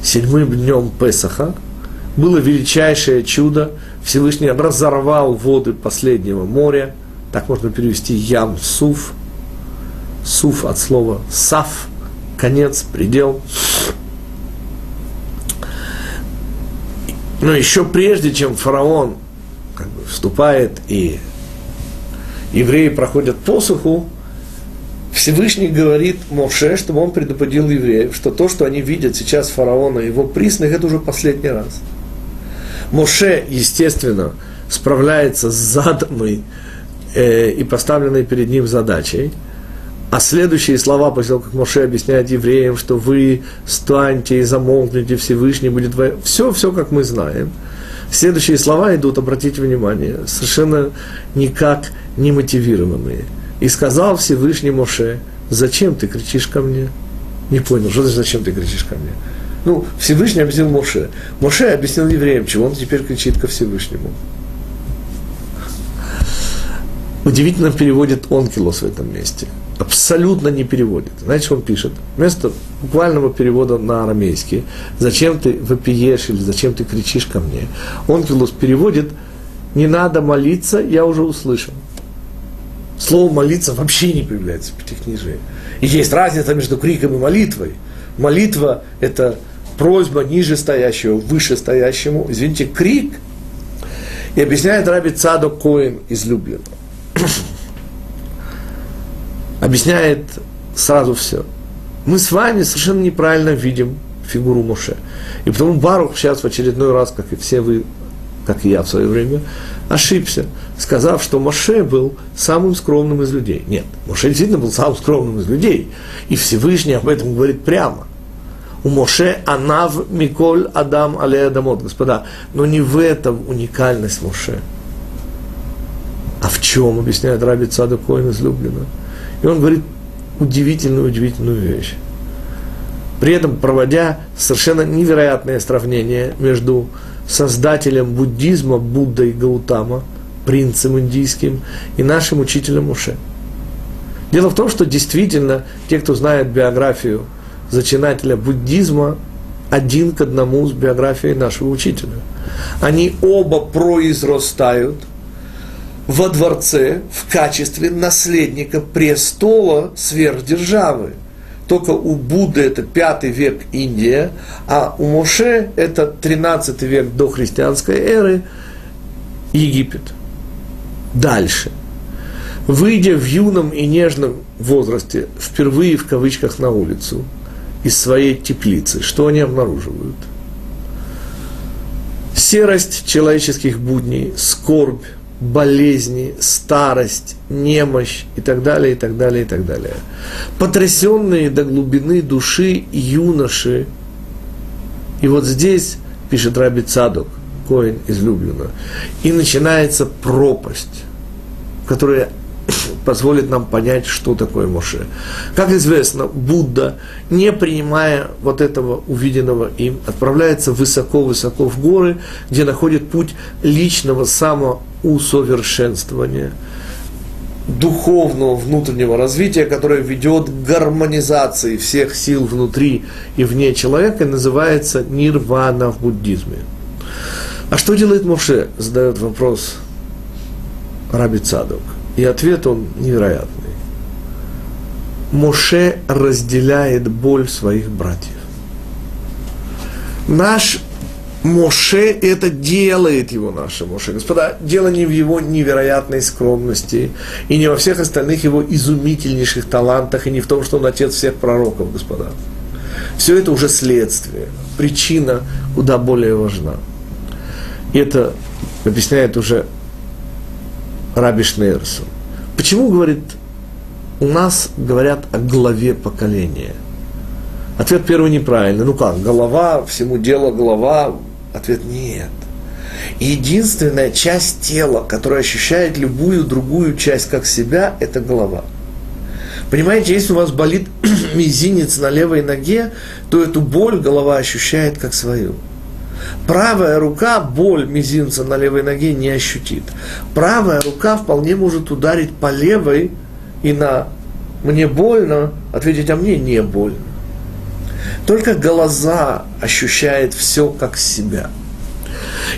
S1: седьмым днем Песаха, было величайшее чудо. Всевышний разорвал воды последнего моря. Так можно перевести ям суф. Суф от слова саф, конец, предел. Но еще прежде, чем фараон как бы, вступает и евреи проходят посуху, Всевышний говорит Моше, чтобы он предупредил евреев, что то, что они видят сейчас фараона и его присных, это уже последний раз. Моше, естественно, справляется с заданной э, и поставленной перед ним задачей – а следующие слова, после того, как Моше объясняет евреям, что вы станьте и замолкните, Всевышний будет... Все, все, как мы знаем. Следующие слова идут, обратите внимание, совершенно никак не мотивированные. И сказал Всевышний Моше, зачем ты кричишь ко мне? Не понял, что значит, зачем ты кричишь ко мне? Ну, Всевышний объяснил Моше. Моше объяснил евреям, чего он теперь кричит ко Всевышнему. Удивительно переводит Онкилос в этом месте – абсолютно не переводит. Знаете, что он пишет? Вместо буквального перевода на арамейский, зачем ты вопиешь или зачем ты кричишь ко мне, Онкилус переводит, не надо молиться, я уже услышал. Слово молиться вообще не появляется в Пятикнижии. И есть разница между криком и молитвой. Молитва – это просьба ниже стоящего, выше стоящему. Извините, крик И объясняет Раби Цадок Коин из Люблина. объясняет сразу все. Мы с вами совершенно неправильно видим фигуру Моше. И потому Барух сейчас в очередной раз, как и все вы, как и я в свое время, ошибся, сказав, что Моше был самым скромным из людей. Нет, Моше действительно был самым скромным из людей. И Всевышний об этом говорит прямо. У Моше Анав Миколь Адам Але Адамот, господа. Но не в этом уникальность Моше. А в чем, объясняет Раби Цада Коин из Люблина. И он говорит удивительную-удивительную вещь. При этом проводя совершенно невероятное сравнение между создателем буддизма Буддой Гаутама, принцем индийским, и нашим учителем Муше. Дело в том, что действительно те, кто знает биографию зачинателя буддизма, один к одному с биографией нашего учителя. Они оба произрастают во дворце в качестве наследника престола сверхдержавы – только у Будды это пятый век Индия, а у Моше это 13 век до христианской эры Египет. Дальше. Выйдя в юном и нежном возрасте, впервые в кавычках на улицу, из своей теплицы, что они обнаруживают? Серость человеческих будней, скорбь, болезни, старость, немощь и так далее, и так далее, и так далее. Потрясенные до глубины души юноши. И вот здесь, пишет Раби Цадок, Коин из Люблина, и начинается пропасть, которая позволит нам понять, что такое Моше. Как известно, Будда, не принимая вот этого увиденного им, отправляется высоко-высоко в горы, где находит путь личного самоусовершенствования, духовного внутреннего развития, которое ведет к гармонизации всех сил внутри и вне человека, называется нирвана в буддизме. А что делает Моше? Задает вопрос Раби Цадок. И ответ он невероятный. Моше разделяет боль своих братьев. Наш Моше это делает его наше Моше. Господа, дело не в его невероятной скромности и не во всех остальных его изумительнейших талантах и не в том, что он отец всех пророков, господа. Все это уже следствие. Причина куда более важна. И это объясняет уже Раби Шнейрсон. Почему, говорит, у нас говорят о главе поколения? Ответ первый неправильный. Ну как, голова, всему дело голова? Ответ нет. Единственная часть тела, которая ощущает любую другую часть как себя, это голова. Понимаете, если у вас болит мизинец на левой ноге, то эту боль голова ощущает как свою. Правая рука боль мизинца на левой ноге не ощутит. Правая рука вполне может ударить по левой и на «мне больно» ответить «а мне не больно». Только глаза ощущает все как себя.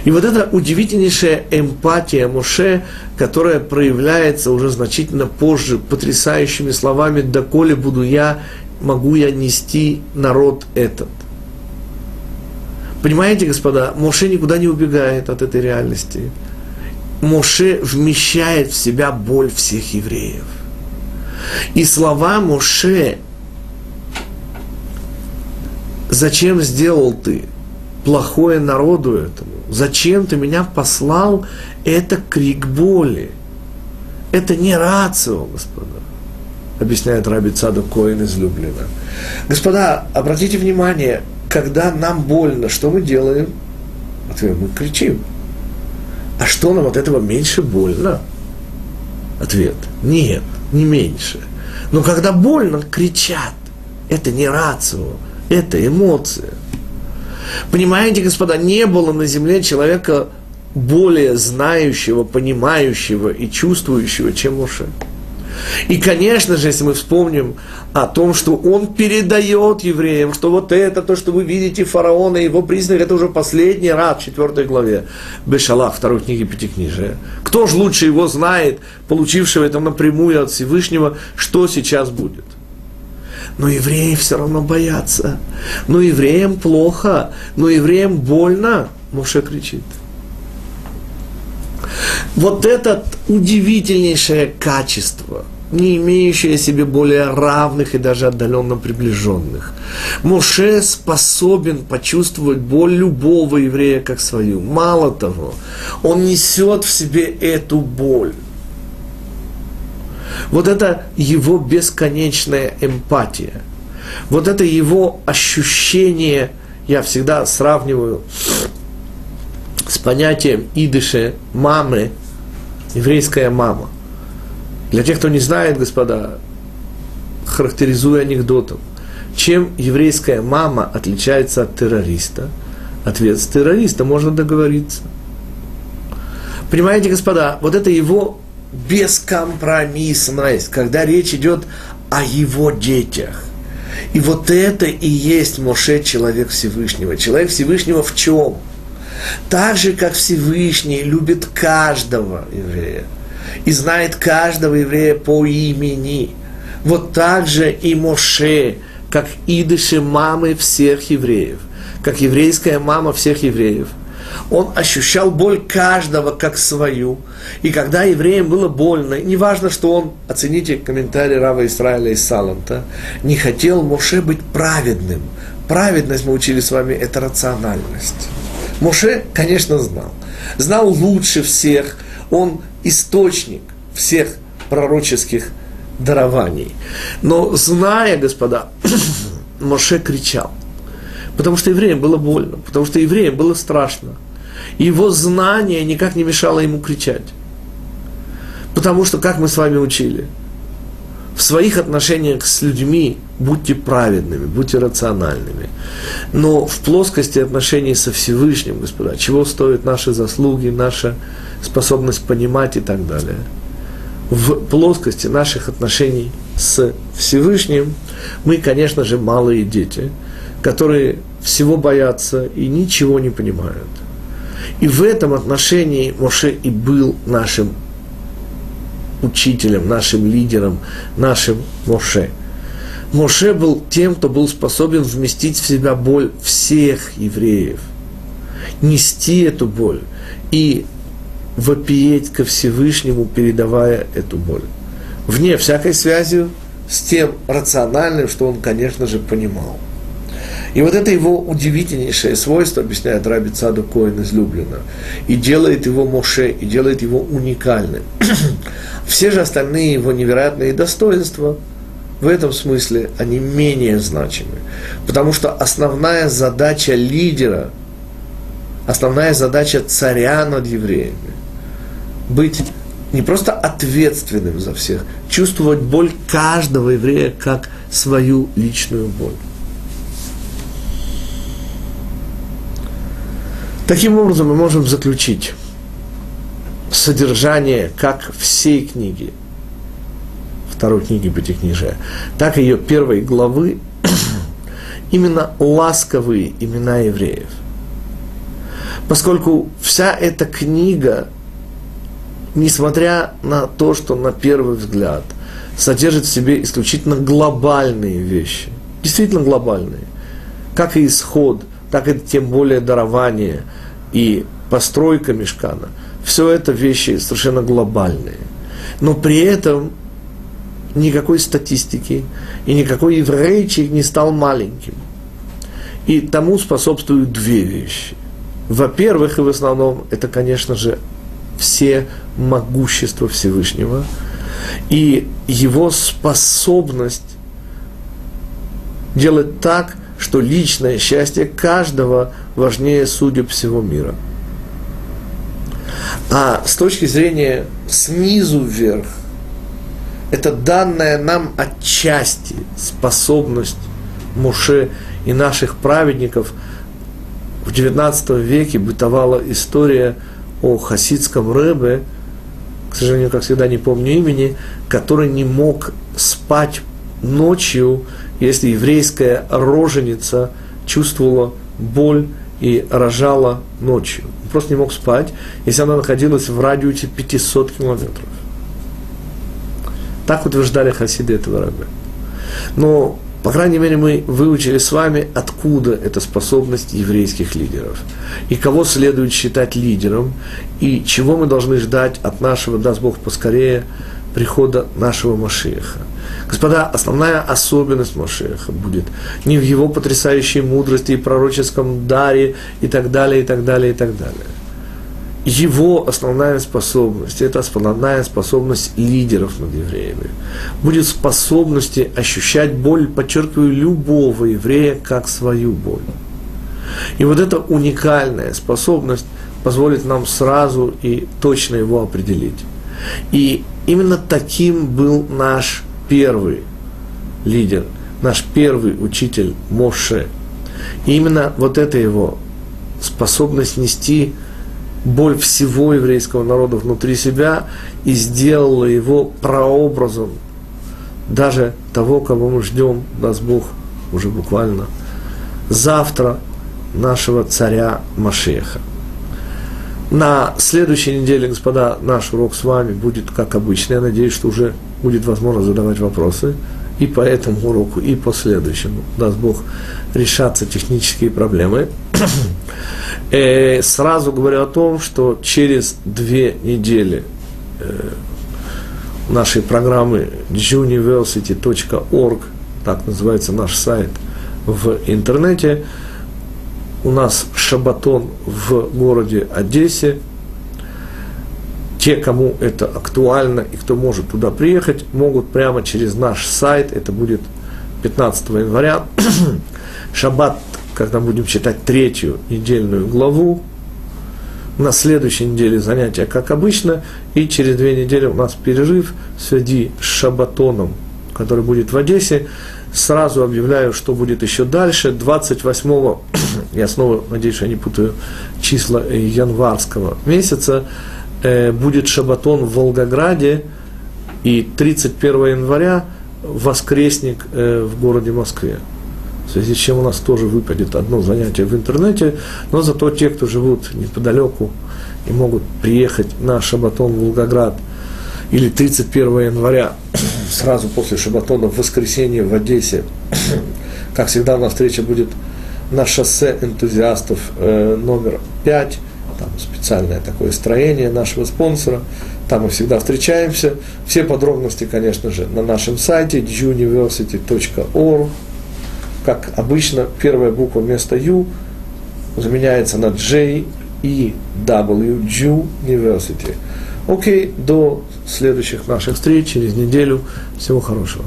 S1: И вот эта удивительнейшая эмпатия Моше, которая проявляется уже значительно позже потрясающими словами «доколе буду я, могу я нести народ этот». Понимаете, господа, Моше никуда не убегает от этой реальности. Моше вмещает в себя боль всех евреев. И слова Моше «Зачем сделал ты плохое народу этому? Зачем ты меня послал?» Это крик боли. Это не рацио, господа объясняет Раби Цаду Коин из Люблина. Господа, обратите внимание, когда нам больно, что мы делаем? Ответ, мы кричим. А что нам от этого меньше больно? Ответ, нет, не меньше. Но когда больно, кричат. Это не рацио, это эмоция. Понимаете, господа, не было на земле человека более знающего, понимающего и чувствующего, чем Моше. И, конечно же, если мы вспомним о том, что он передает евреям, что вот это, то, что вы видите фараона и его признак, это уже последний раз в четвертой главе Бешалах, второй книги Пятикнижия. Кто же лучше его знает, получившего это напрямую от Всевышнего, что сейчас будет? Но евреи все равно боятся. Но евреям плохо, но евреям больно. Моше кричит. Вот это удивительнейшее качество, не имеющее себе более равных и даже отдаленно приближенных. Моше способен почувствовать боль любого еврея как свою. Мало того, он несет в себе эту боль. Вот это его бесконечная эмпатия. Вот это его ощущение, я всегда сравниваю с понятием идыше мамы, еврейская мама. Для тех, кто не знает, господа, характеризуя анекдотом, чем еврейская мама отличается от террориста? Ответ с террориста можно договориться. Понимаете, господа, вот это его бескомпромиссность, когда речь идет о его детях. И вот это и есть Моше, человек Всевышнего. Человек Всевышнего в чем? Так же, как Всевышний любит каждого еврея и знает каждого еврея по имени. Вот так же и Моше, как идыши мамы всех евреев, как еврейская мама всех евреев – он ощущал боль каждого как свою. И когда евреям было больно, неважно, что он, оцените комментарий Рава Израиля из Саланта, не хотел Моше быть праведным. Праведность, мы учили с вами, это рациональность. Моше, конечно, знал. Знал лучше всех. Он источник всех пророческих дарований. Но зная, господа, Моше кричал. Потому что евреям было больно, потому что евреям было страшно. Его знание никак не мешало ему кричать. Потому что, как мы с вами учили, в своих отношениях с людьми будьте праведными, будьте рациональными. Но в плоскости отношений со Всевышним, господа, чего стоят наши заслуги, наша способность понимать и так далее. В плоскости наших отношений с Всевышним мы, конечно же, малые дети, которые всего боятся и ничего не понимают. И в этом отношении Моше и был нашим учителем, нашим лидером, нашим Моше. Моше был тем, кто был способен вместить в себя боль всех евреев, нести эту боль и вопиеть ко Всевышнему, передавая эту боль. Вне всякой связи с тем рациональным, что он, конечно же, понимал – и вот это его удивительнейшее свойство, объясняет Раби Цаду Коин излюбленно, и делает его Моше, и делает его уникальным. Все же остальные его невероятные достоинства, в этом смысле они менее значимы. Потому что основная задача лидера, основная задача царя над евреями, быть не просто ответственным за всех, чувствовать боль каждого еврея как свою личную боль. Таким образом, мы можем заключить содержание как всей книги, второй книги Пятикнижия, так и ее первой главы, именно ласковые имена евреев. Поскольку вся эта книга, несмотря на то, что на первый взгляд содержит в себе исключительно глобальные вещи, действительно глобальные, как и исход, так и тем более дарование – и постройка мешкана, все это вещи совершенно глобальные. Но при этом никакой статистики и никакой еврейчик не стал маленьким. И тому способствуют две вещи. Во-первых, и в основном, это, конечно же, все могущество Всевышнего и его способность делать так, что личное счастье каждого важнее судеб всего мира. А с точки зрения снизу вверх, это данная нам отчасти способность Муше и наших праведников. В XIX веке бытовала история о хасидском рэбе, к сожалению, как всегда не помню имени, который не мог спать ночью, если еврейская роженица чувствовала боль и рожала ночью. Просто не мог спать, если она находилась в радиусе 500 километров. Так утверждали хасиды этого раба. Но По крайней мере, мы выучили с вами, откуда эта способность еврейских лидеров. И кого следует считать лидером, и чего мы должны ждать от нашего, даст Бог поскорее, прихода нашего Машеха. Господа, основная особенность Машеха будет не в его потрясающей мудрости и пророческом даре и так далее, и так далее, и так далее его основная способность, это основная способность лидеров над евреями, будет способности ощущать боль, подчеркиваю, любого еврея как свою боль. И вот эта уникальная способность позволит нам сразу и точно его определить. И именно таким был наш первый лидер, наш первый учитель Моше. И именно вот эта его способность нести боль всего еврейского народа внутри себя и сделала его прообразом даже того, кого мы ждем, даст Бог, уже буквально завтра нашего царя Машеха. На следующей неделе, господа, наш урок с вами будет как обычно. Я надеюсь, что уже будет возможно задавать вопросы и по этому уроку, и по следующему. Даст Бог решаться технические проблемы. Э, сразу говорю о том, что через две недели э, нашей программы juniversity.org, так называется наш сайт в интернете, у нас шабатон в городе Одессе. Те, кому это актуально и кто может туда приехать, могут прямо через наш сайт, это будет 15 января, шаббат когда будем читать третью недельную главу. На следующей неделе занятия, как обычно, и через две недели у нас перерыв в Шабатоном, который будет в Одессе. Сразу объявляю, что будет еще дальше. 28-го, я снова надеюсь, что я не путаю числа январского месяца, э, будет Шабатон в Волгограде, и 31 января воскресник э, в городе Москве в связи с чем у нас тоже выпадет одно занятие в интернете, но зато те, кто живут неподалеку и могут приехать на Шабатон в Волгоград или 31 января, сразу после Шабатона в воскресенье в Одессе, как всегда, у нас встреча будет на шоссе энтузиастов э, номер 5, там специальное такое строение нашего спонсора, там мы всегда встречаемся. Все подробности, конечно же, на нашем сайте juniversity.org как обычно, первая буква вместо U заменяется на J, E, W, Jew University. Окей, до следующих наших встреч через неделю. Всего хорошего.